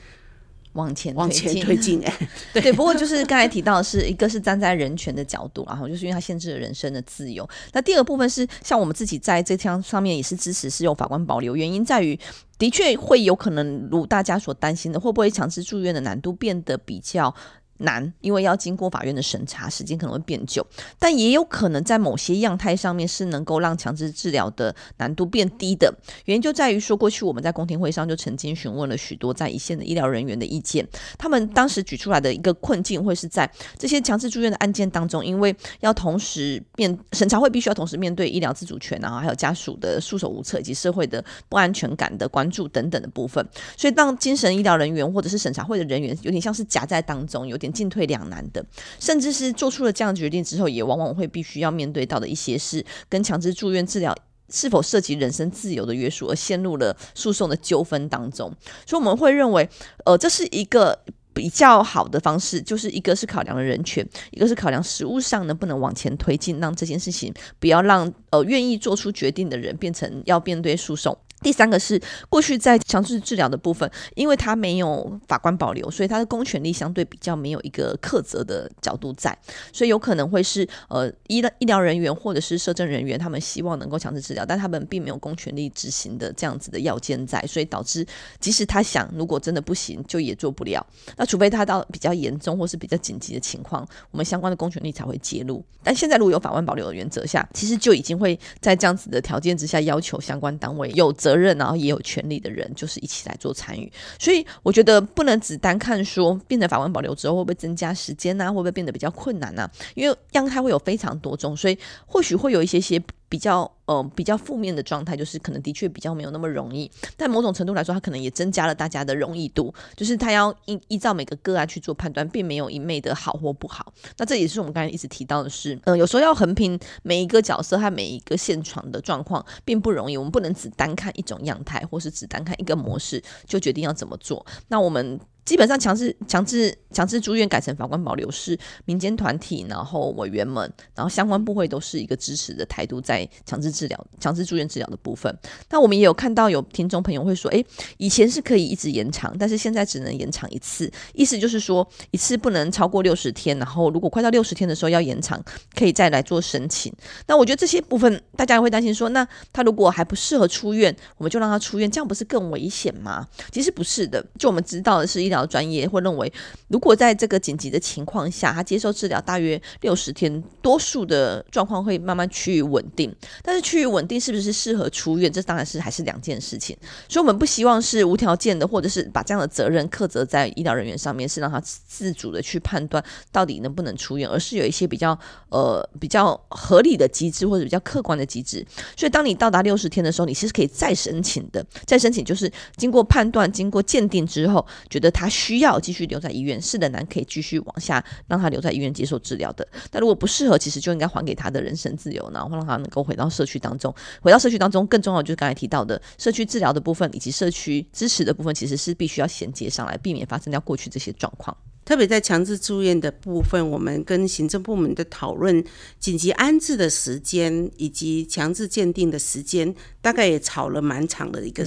往前往前推进。哎，对，对。不过就是刚才提到的是一个是站在人权的角度，然后就是因为它限制了人身的自由。那第二部分是像我们自己在这项上面也是支持，是用法官保留，原因在于。的确会有可能，如大家所担心的，会不会强制住院的难度变得比较难，因为要经过法院的审查，时间可能会变久，但也有可能在某些样态上面是能够让强制治疗的难度变低的。原因就在于说，过去我们在公听会上就曾经询问了许多在一线的医疗人员的意见，他们当时举出来的一个困境会是在这些强制住院的案件当中，因为要同时面审查会必须要同时面对医疗自主权，然后还有家属的束手无策以及社会的不安全感的关注等等的部分，所以当精神医疗人员或者是审查会的人员有点像是夹在当中，有点。进退两难的，甚至是做出了这样的决定之后，也往往会必须要面对到的一些是跟强制住院治疗是否涉及人身自由的约束而陷入了诉讼的纠纷当中。所以我们会认为，呃，这是一个。比较好的方式，就是一个是考量了人权，一个是考量实务上能不能往前推进，让这件事情不要让呃愿意做出决定的人变成要面对诉讼。第三个是过去在强制治疗的部分，因为他没有法官保留，所以他的公权力相对比较没有一个苛责的角度在，所以有可能会是呃医医疗人员或者是社政人员，他们希望能够强制治疗，但他们并没有公权力执行的这样子的要件在，所以导致即使他想，如果真的不行，就也做不了。那除非他到比较严重或是比较紧急的情况，我们相关的公权力才会介入。但现在如果有法官保留的原则下，其实就已经会在这样子的条件之下，要求相关单位有责任，然后也有权利的人，就是一起来做参与。所以我觉得不能只单看说变成法官保留之后会不会增加时间呐、啊，会不会变得比较困难呢、因为样态会有非常多种，所以或许会有一些些。比较呃比较负面的状态，就是可能的确比较没有那么容易，但某种程度来说，它可能也增加了大家的容易度，就是他要依依照每个个案去做判断，并没有一昧的好或不好。那这也是我们刚才一直提到的是，呃，有时候要横评每一个角色和每一个现场的状况，并不容易。我们不能只单看一种样态，或是只单看一个模式就决定要怎么做。那我们。基本上强制强制强制住院改成法官保留是民间团体，然后委员们，然后相关部会都是一个支持的态度，在强制治疗、强制住院治疗的部分。那我们也有看到有听众朋友会说，诶，以前是可以一直延长，但是现在只能延长一次，意思就是说一次不能超过六十天，然后如果快到六十天的时候要延长，可以再来做申请。那我觉得这些部分大家会担心说，那他如果还不适合出院，我们就让他出院，这样不是更危险吗？其实不是的，就我们知道的是医疗。专业会认为，如果在这个紧急的情况下，他接受治疗大约六十天，多数的状况会慢慢趋于稳定。但是趋于稳定是不是适合出院，这当然是还是两件事情。所以，我们不希望是无条件的，或者是把这样的责任课责在医疗人员上面，是让他自主的去判断到底能不能出院，而是有一些比较呃比较合理的机制或者比较客观的机制。所以，当你到达六十天的时候，你其实可以再申请的。再申请就是经过判断、经过鉴定之后，觉得他。需要继续留在医院，是的，男可以继续往下让他留在医院接受治疗的。但如果不适合，其实就应该还给他的人身自由，然后让他能够回到社区当中。回到社区当中，更重要就是刚才提到的社区治疗的部分，以及社区支持的部分，其实是必须要衔接上来，避免发生掉过去这些状况。特别在强制住院的部分，我们跟行政部门的讨论，紧急安置的时间以及强制鉴定的时间，大概也吵了蛮长的一个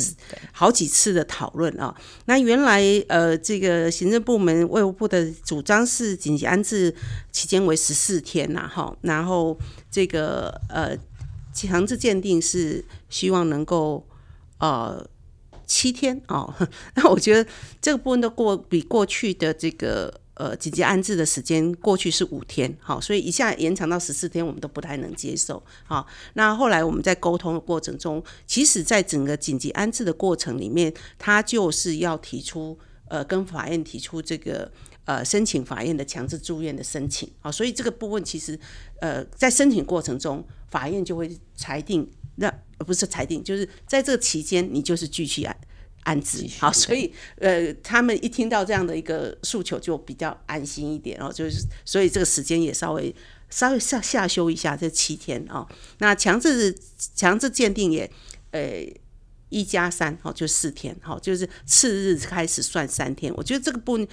好几次的讨论啊。那原来呃，这个行政部门卫务部的主张是紧急安置期间为十四天呐，哈，然后这个呃强制鉴定是希望能够呃。七天哦，那我觉得这个部分都过比过去的这个呃紧急安置的时间过去是五天，好，所以一下延长到十四天，我们都不太能接受。好，那后来我们在沟通的过程中，其实在整个紧急安置的过程里面，他就是要提出呃跟法院提出这个呃申请法院的强制住院的申请，好，所以这个部分其实呃在申请过程中，法院就会裁定让。不是裁定，就是在这个期间，你就是继续安安置。好，所以呃，他们一听到这样的一个诉求，就比较安心一点哦。就是所以这个时间也稍微稍微下下修一下，这七天哦。那强制强制鉴定也呃一加三哦，就四天。好，就是次日开始算三天。我觉得这个不。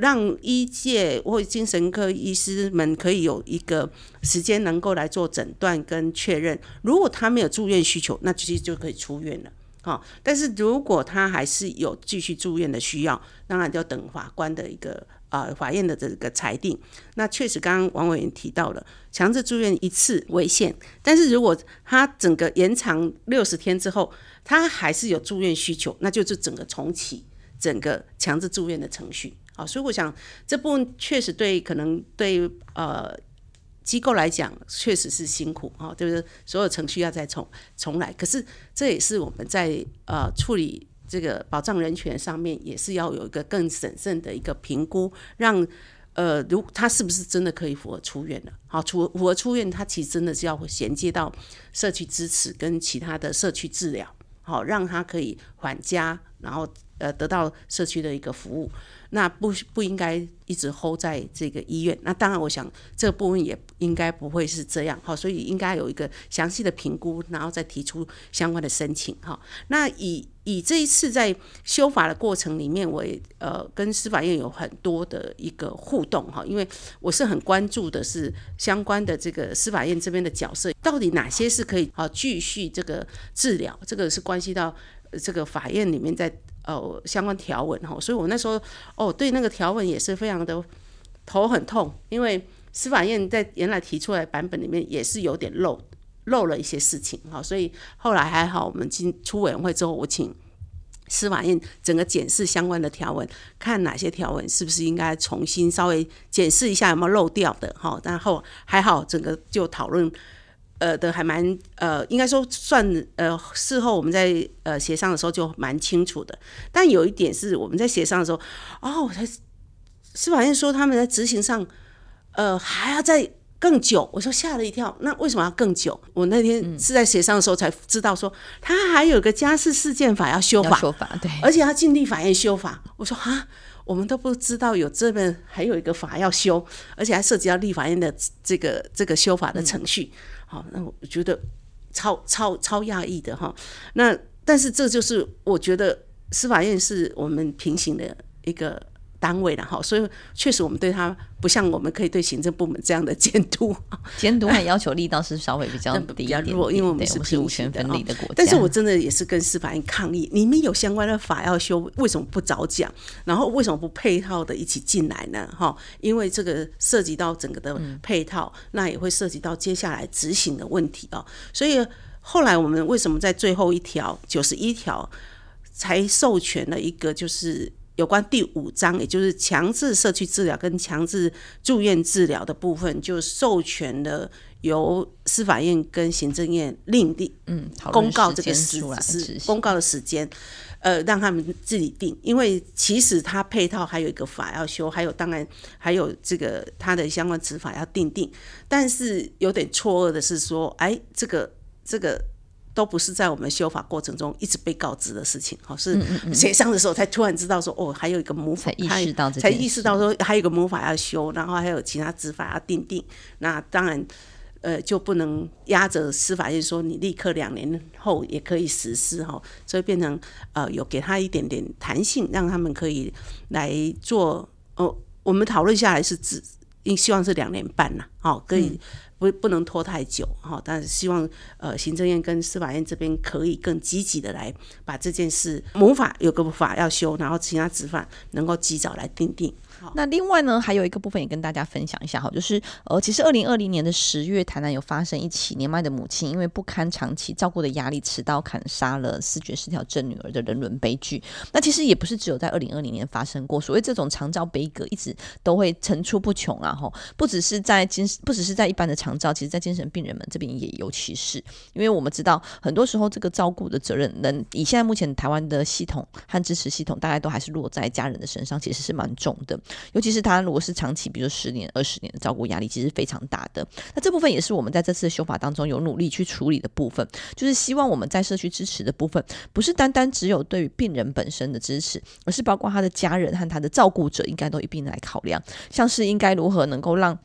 让医界或精神科医师们可以有一个时间能够来做诊断跟确认。如果他没有住院需求，那其实就可以出院了。好，但是如果他还是有继续住院的需要，当然就要等法官的一个啊、法院的这个裁定。那确实，刚刚王委员提到了强制住院一次为限，但是如果他整个延长六十天之后，他还是有住院需求，那就是整个重启整个强制住院的程序。好，所以我想这部分确实对可能对呃机构来讲确实是辛苦啊，就是所有程序要再重重来。可是这也是我们在呃处理这个保障人权上面，也是要有一个更审慎的一个评估，让呃如他是不是真的可以符合出院的？好，符符合出院，他其实真的是要衔接到社区支持跟其他的社区治疗，好，让他可以缓家。然后呃得到社区的一个服务。那不不应该一直 hold 在这个医院。那当然，我想这部分也应该不会是这样哈，所以应该有一个详细的评估，然后再提出相关的申请哈。那以以这一次在修法的过程里面，我也呃跟司法院有很多的一个互动哈，因为我是很关注的是相关的这个司法院这边的角色，到底哪些是可以啊继续这个治疗，这个是关系到这个法院里面在。哦，相关条文哈，所以我那时候哦，对那个条文也是非常的头很痛，因为司法院在原来提出来版本里面也是有点漏漏了一些事情哈，所以后来还好，我们进出委员会之后，我请司法院整个检视相关的条文，看哪些条文是不是应该重新稍微检视一下有没有漏掉的哈，然后还好整个就讨论。呃的还蛮呃，应该说算呃，事后我们在呃协商的时候就蛮清楚的。但有一点是我们在协商的时候，哦，我才司法院说他们在执行上呃还要再更久，我说吓了一跳。那为什么要更久？我那天是在协商的时候才知道说，他还有个家事事件法要修法，修法对，而且要进立法院修法。我说啊，我们都不知道有这边还有一个法要修，而且还涉及到立法院的这个这个修法的程序。好，那我觉得超超超讶异的哈。那但是这就是我觉得司法院是我们平行的一个单位了哈，所以确实我们对他不像我们可以对行政部门这样的监督，监督还要求力道是稍微比较低一点，因为我们是平行分离的国家。但是我真的也是跟司法院抗议，你们有相关的法要修，为什么不早讲？然后为什么不配套的一起进来呢？哈，因为这个涉及到整个的配套，那也会涉及到接下来执行的问题哦。所以后来我们为什么在最后一条九十一条才授权了一个就是。有关第五章，也就是强制社区治疗跟强制住院治疗的部分，就授权了由司法院跟行政院另定，嗯，公告这个时时公告的时间，呃，让他们自己定。因为其实它配套还有一个法要修，还有当然还有这个它的相关执法要定定。但是有点错愕的是说，哎，这个这个。都不是在我们修法过程中一直被告知的事情，哈，是协商的时候才突然知道说，哦，还有一个魔法，才意识到才意识到说还有一个魔法要修，然后还有其他执法要定定。那当然，呃，就不能压着司法院说你立刻两年后也可以实施哈，所以变成呃有给他一点点弹性，让他们可以来做。哦，我们讨论下来是指，希望是两年半呐，好，可以。不不能拖太久哈，但是希望呃行政院跟司法院这边可以更积极的来把这件事母法有个法要修，然后其他执法能够及早来定定。那另外呢，还有一个部分也跟大家分享一下哈，就是呃，其实二零二零年的十月，台南有发生一起年迈的母亲因为不堪长期照顾的压力，持刀砍杀了四觉失调症女儿的人伦悲剧。那其实也不是只有在二零二零年发生过，所谓这种长照悲歌一直都会层出不穷啊哈，不只是在精，不只是在一般的长照，其实在精神病人们这边也尤其是，因为我们知道很多时候这个照顾的责任，能以现在目前台湾的系统和支持系统，大概都还是落在家人的身上，其实是蛮重的。尤其是他如果是长期，比如说十年、二十年的照顾压力，其实非常大的。那这部分也是我们在这次修法当中有努力去处理的部分，就是希望我们在社区支持的部分，不是单单只有对于病人本身的支持，而是包括他的家人和他的照顾者，应该都一并来考量，像是应该如何能够让。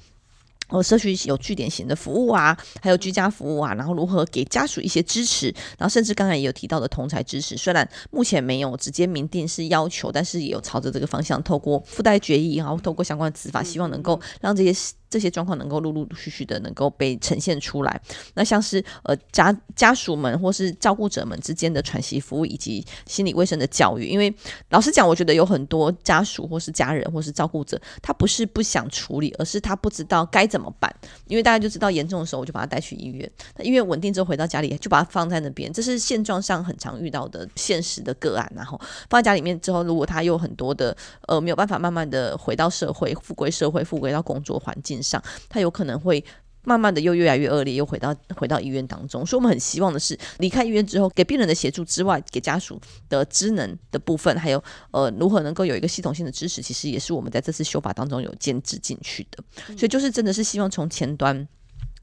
哦，社区有据点型的服务啊，还有居家服务啊，然后如何给家属一些支持，然后甚至刚才也有提到的同才支持，虽然目前没有直接明定是要求，但是也有朝着这个方向，透过附带决议，然后透过相关的执法，希望能够让这些。这些状况能够陆陆续续的能够被呈现出来，那像是呃家家属们或是照顾者们之间的喘息服务以及心理卫生的教育，因为老实讲，我觉得有很多家属或是家人或是照顾者，他不是不想处理，而是他不知道该怎么办。因为大家就知道严重的时候，我就把他带去医院，那医院稳定之后回到家里就把他放在那边，这是现状上很常遇到的现实的个案。然后放在家里面之后，如果他有很多的呃没有办法慢慢的回到社会，复归社会，复归到工作环境上，他有可能会慢慢的又越来越恶劣，又回到回到医院当中。所以，我们很希望的是，离开医院之后，给病人的协助之外，给家属的职能的部分，还有呃，如何能够有一个系统性的支持，其实也是我们在这次修法当中有建制进去的。所以，就是真的是希望从前端。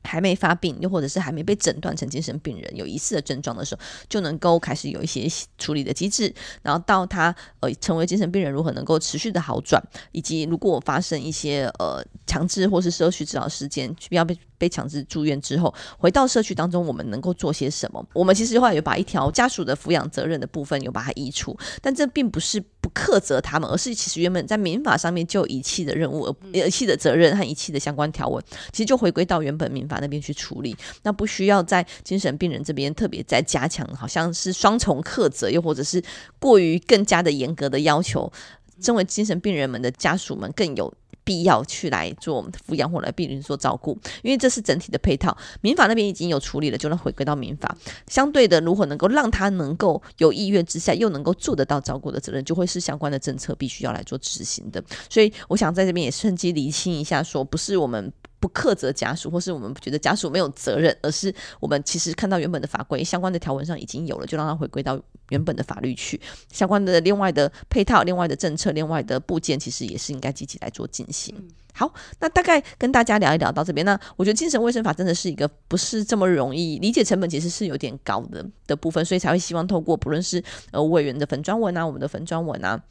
还没发病，又或者是还没被诊断成精神病人，有疑似的症状的时候，就能够开始有一些处理的机制。然后到他呃成为精神病人，如何能够持续的好转，以及如果发生一些呃强制或是社区治疗事件，需要被被强制住院之后，回到社区当中，我们能够做些什么？我们其实后来有把一条家属的抚养责任的部分有把它移除，但这并不是不苛责他们，而是其实原本在民法上面就遗弃的任务，而遗弃的责任和遗弃的相关条文，其实就回归到原本民法那边去处理，那不需要在精神病人这边特别再加强，好像是双重苛责，又或者是过于更加的严格的要求，身为精神病人们的家属们更有。必要去来做抚养或来病人做照顾，因为这是整体的配套。民法那边已经有处理了，就能回归到民法。相对的，如何能够让他能够有意愿之下又能够做得到照顾的责任，就会是相关的政策必须要来做执行的。所以，我想在这边也趁机理清一下，说不是我们。不苛责家属，或是我们觉得家属没有责任，而是我们其实看到原本的法规相关的条文上已经有了，就让它回归到原本的法律去。相关的另外的配套、另外的政策、另外的部件，其实也是应该积极来做进行。好，那大概跟大家聊一聊到这边。那我觉得精神卫生法真的是一个不是这么容易理解，成本其实是有点高的的部分，所以才会希望透过不论是呃委员的粉专文啊，我们的粉专文啊。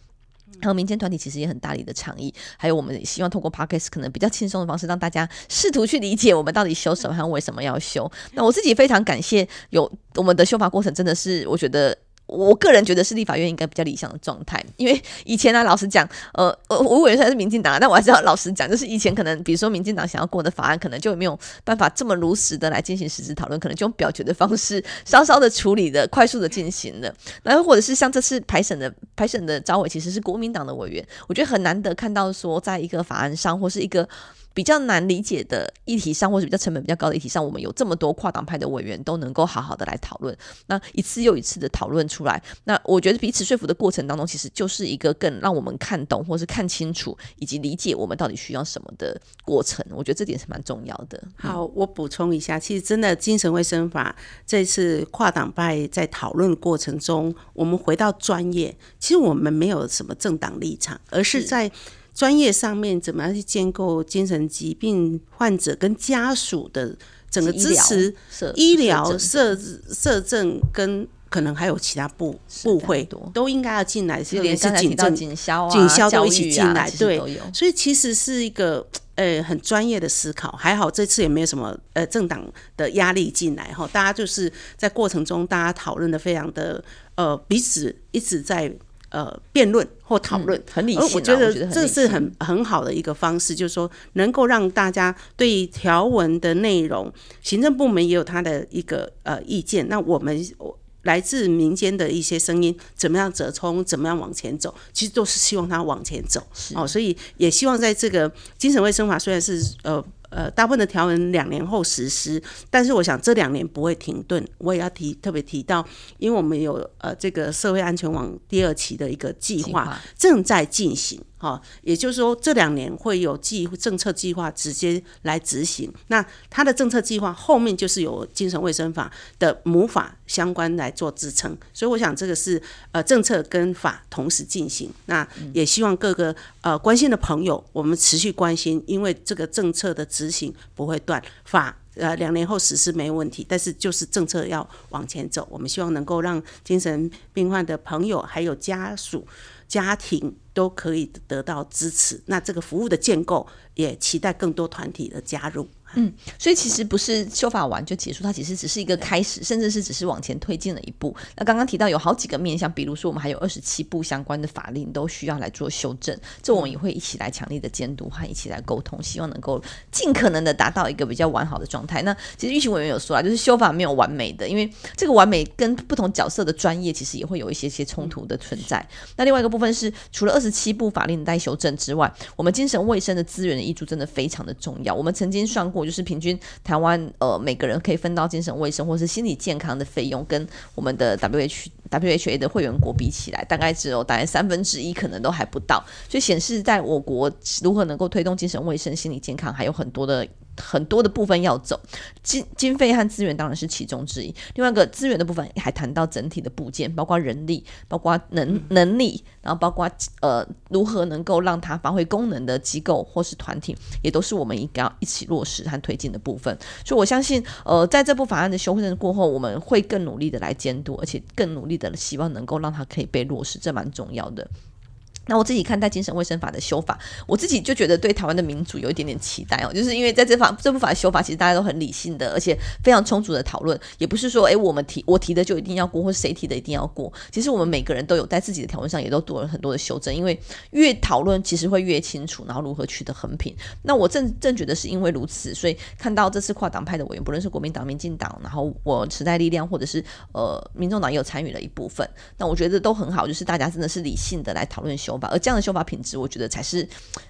还有民间团体其实也很大力的倡议，还有我们希望通过 Podcast 可能比较轻松的方式，让大家试图去理解我们到底修什么和为什么要修。那我自己非常感谢有我们的修法过程，真的是我觉得。我个人觉得是立法院应该比较理想的状态，因为以前呢、老实讲，呃，呃，我委员虽然是民进党，但我还是要老实讲，就是以前可能，比如说民进党想要过的法案，可能就没有办法这么如实的来进行实质讨论，可能就用表决的方式，稍稍的处理的，快速的进行的。然后或者是像这次排审的排审的招委，其实是国民党的委员，我觉得很难得看到说，在一个法案上或是一个。比较难理解的议题上，或者比较成本比较高的议题上，我们有这么多跨党派的委员都能够好好的来讨论，那一次又一次的讨论出来，那我觉得彼此说服的过程当中，其实就是一个更让我们看懂，或是看清楚，以及理解我们到底需要什么的过程。我觉得这点是蛮重要的。好，我补充一下，其实真的精神卫生法这次跨党派在讨论过程中，我们回到专业，其实我们没有什么政党立场，而是在。专业上面怎么样去建构精神疾病患者跟家属的整个支持、医疗、社社政跟可能还有其他部部会都应该要进来，是连是警政、警消、警消都一起进来，对，所以其实是一个呃很专业的思考。还好这次也没有什么呃政党的压力进来哈，大家就是在过程中大家讨论的非常的呃彼此一直在。呃，辩论或讨论、嗯、很理性，我觉得这是很很好的一个方式，就是说能够让大家对条文的内容，行政部门也有他的一个呃意见，那我们来自民间的一些声音，怎么样折冲，怎么样往前走，其实都是希望他往前走哦，所以也希望在这个精神卫生法虽然是呃。呃，大部分的条文两年后实施，但是我想这两年不会停顿。我也要提特别提到，因为我们有呃这个社会安全网第二期的一个计划正在进行。哦，也就是说，这两年会有计政策计划直接来执行。那他的政策计划后面就是有精神卫生法的母法相关来做支撑，所以我想这个是呃政策跟法同时进行。那也希望各个呃关心的朋友，我们持续关心，因为这个政策的执行不会断，法呃两年后实施没问题，但是就是政策要往前走。我们希望能够让精神病患的朋友还有家属。家庭都可以得到支持，那这个服务的建构也期待更多团体的加入。嗯，所以其实不是修法完就结束，它其实只是一个开始，甚至是只是往前推进了一步。那刚刚提到有好几个面向，比如说我们还有二十七部相关的法令都需要来做修正，这我们也会一起来强力的监督和一起来沟通，希望能够尽可能的达到一个比较完好的状态。那其实运行委员有说啊，就是修法没有完美的，因为这个完美跟不同角色的专业其实也会有一些些冲突的存在。那另外一个部分是，除了二十七部法令待修正之外，我们精神卫生的资源的挹注真的非常的重要。我们曾经算过。就是平均台湾呃每个人可以分到精神卫生或是心理健康的费用，跟我们的 W H WHA 的会员国比起来，大概只有大概三分之一，可能都还不到，所以显示在我国如何能够推动精神卫生、心理健康，还有很多的。很多的部分要走，经经费和资源当然是其中之一。另外一个资源的部分还谈到整体的部件，包括人力，包括能能力，然后包括呃如何能够让它发挥功能的机构或是团体，也都是我们应该要一起落实和推进的部分。所以我相信，呃，在这部法案的修正过后，我们会更努力的来监督，而且更努力的希望能够让他可以被落实，这蛮重要的。那我自己看待精神卫生法的修法，我自己就觉得对台湾的民主有一点点期待哦，就是因为在这法这部法修法，其实大家都很理性的，而且非常充足的讨论，也不是说诶我们提我提的就一定要过，或谁提的一定要过。其实我们每个人都有在自己的条文上也都做了很多的修正，因为越讨论其实会越清楚，然后如何取得衡平。那我正正觉得是因为如此，所以看到这次跨党派的委员，不论是国民党、民进党，然后我时代力量，或者是呃民众党也有参与了一部分，那我觉得都很好，就是大家真的是理性的来讨论修而这样的修法品质，我觉得才是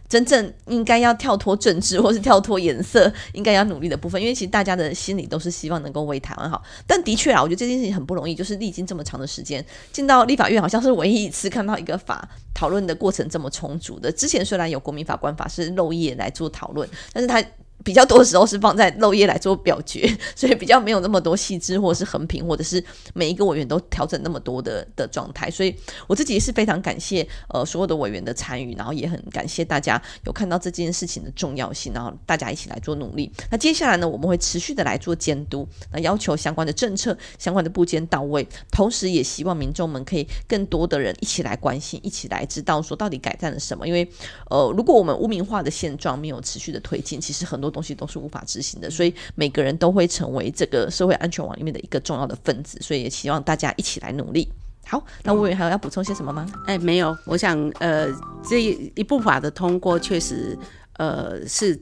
真正应该要跳脱政治或是跳脱颜色，应该要努力的部分。因为其实大家的心里都是希望能够为台湾好。但的确啊，我觉得这件事情很不容易，就是历经这么长的时间，进到立法院好像是唯一一次看到一个法讨论的过程这么充足的。之前虽然有国民法官法是漏夜来做讨论，但是他。比较多的时候是放在漏夜来做表决，所以比较没有那么多细致，或者是横屏，或者是每一个委员都调整那么多的的状态。所以我自己是非常感谢呃所有的委员的参与，然后也很感谢大家有看到这件事情的重要性，然后大家一起来做努力。那接下来呢，我们会持续的来做监督，那要求相关的政策、相关的部件到位，同时也希望民众们可以更多的人一起来关心，一起来知道说到底改善了什么。因为呃，如果我们污名化的现状没有持续的推进，其实很多。东西都是无法执行的，所以每个人都会成为这个社会安全网里面的一个重要的分子，所以也希望大家一起来努力。好，那委员还有要补充些什么吗？哎，没有，我想呃，这一部法的通过确实呃是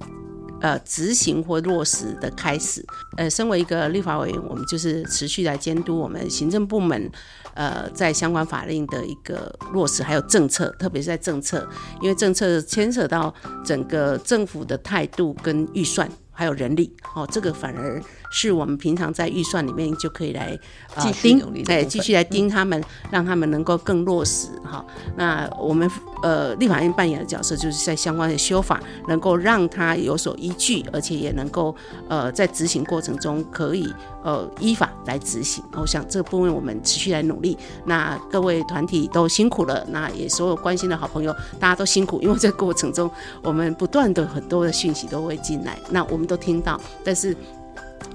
呃执行或落实的开始。呃，身为一个立法委员，我们就是持续来监督我们行政部门。呃，在相关法令的一个落实，还有政策，特别是在政策，因为政策牵扯到整个政府的态度跟预算。还有人力，哦，这个反而是我们平常在预算里面就可以来继续对，继续来盯他们，嗯、让他们能够更落实哈。那我们呃立法院扮演的角色，就是在相关的修法能够让他有所依据，而且也能够呃在执行过程中可以呃依法来执行。我想这个部分我们持续来努力。那各位团体都辛苦了，那也所有关心的好朋友大家都辛苦，因为这个过程中我们不断的很多的讯息都会进来，那我们。都听到，但是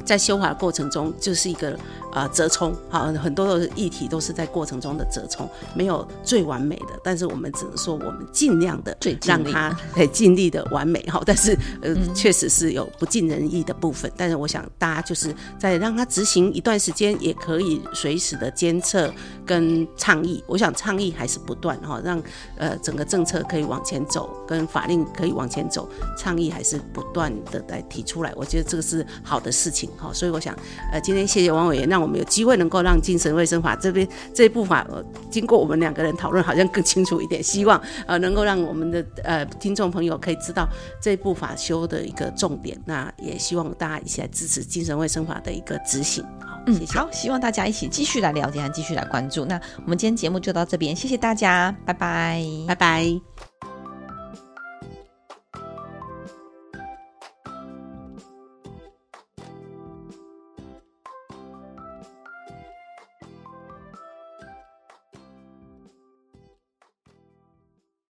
在修法的过程中，就是一个。呃，折冲，好，很多的议题都是在过程中的折冲，没有最完美的，但是我们只能说，我们尽量的让它 对尽力的完美，哈，但是呃，确实是有不尽人意的部分，但是我想大家就是在让它执行一段时间，也可以随时的监测跟倡议，我想倡议还是不断哈，让呃整个政策可以往前走，跟法令可以往前走，倡议还是不断的来提出来，我觉得这个是好的事情哈，所以我想呃今天谢谢王委员让。我们有机会能够让精神卫生法这边这一部法，呃，经过我们两个人讨论，好像更清楚一点。希望呃能够让我们的呃听众朋友可以知道这一部法修的一个重点。那也希望大家一起来支持精神卫生法的一个执行。好，谢谢。嗯，好，希望大家一起继续来了解和继续来关注。那我们今天节目就到这边，谢谢大家，拜拜，拜拜。